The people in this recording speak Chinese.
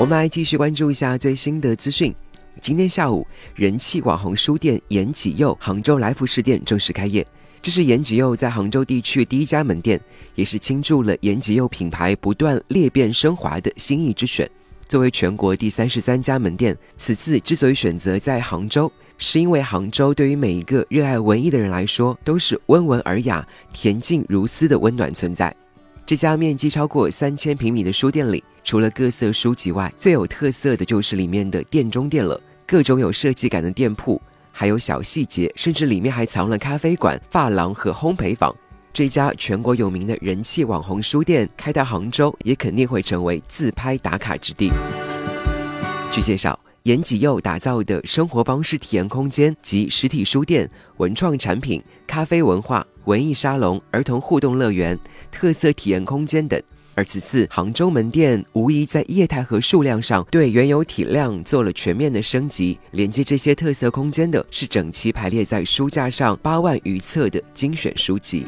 我们来继续关注一下最新的资讯。今天下午，人气网红书店延吉佑杭州来福士店正式开业。这是延吉佑在杭州地区第一家门店，也是倾注了延吉佑品牌不断裂变升华的心意之选。作为全国第三十三家门店，此次之所以选择在杭州，是因为杭州对于每一个热爱文艺的人来说，都是温文尔雅、恬静如斯的温暖存在。这家面积超过三千平米的书店里，除了各色书籍外，最有特色的就是里面的店中店了。各种有设计感的店铺，还有小细节，甚至里面还藏了咖啡馆、发廊和烘焙坊。这家全国有名的人气网红书店开到杭州，也肯定会成为自拍打卡之地。据介绍，延吉佑打造的生活方式体验空间及实体书店、文创产品、咖啡文化、文艺沙龙、儿童互动乐园、特色体验空间等。而此次杭州门店无疑在业态和数量上对原有体量做了全面的升级。连接这些特色空间的是整齐排列在书架上八万余册的精选书籍。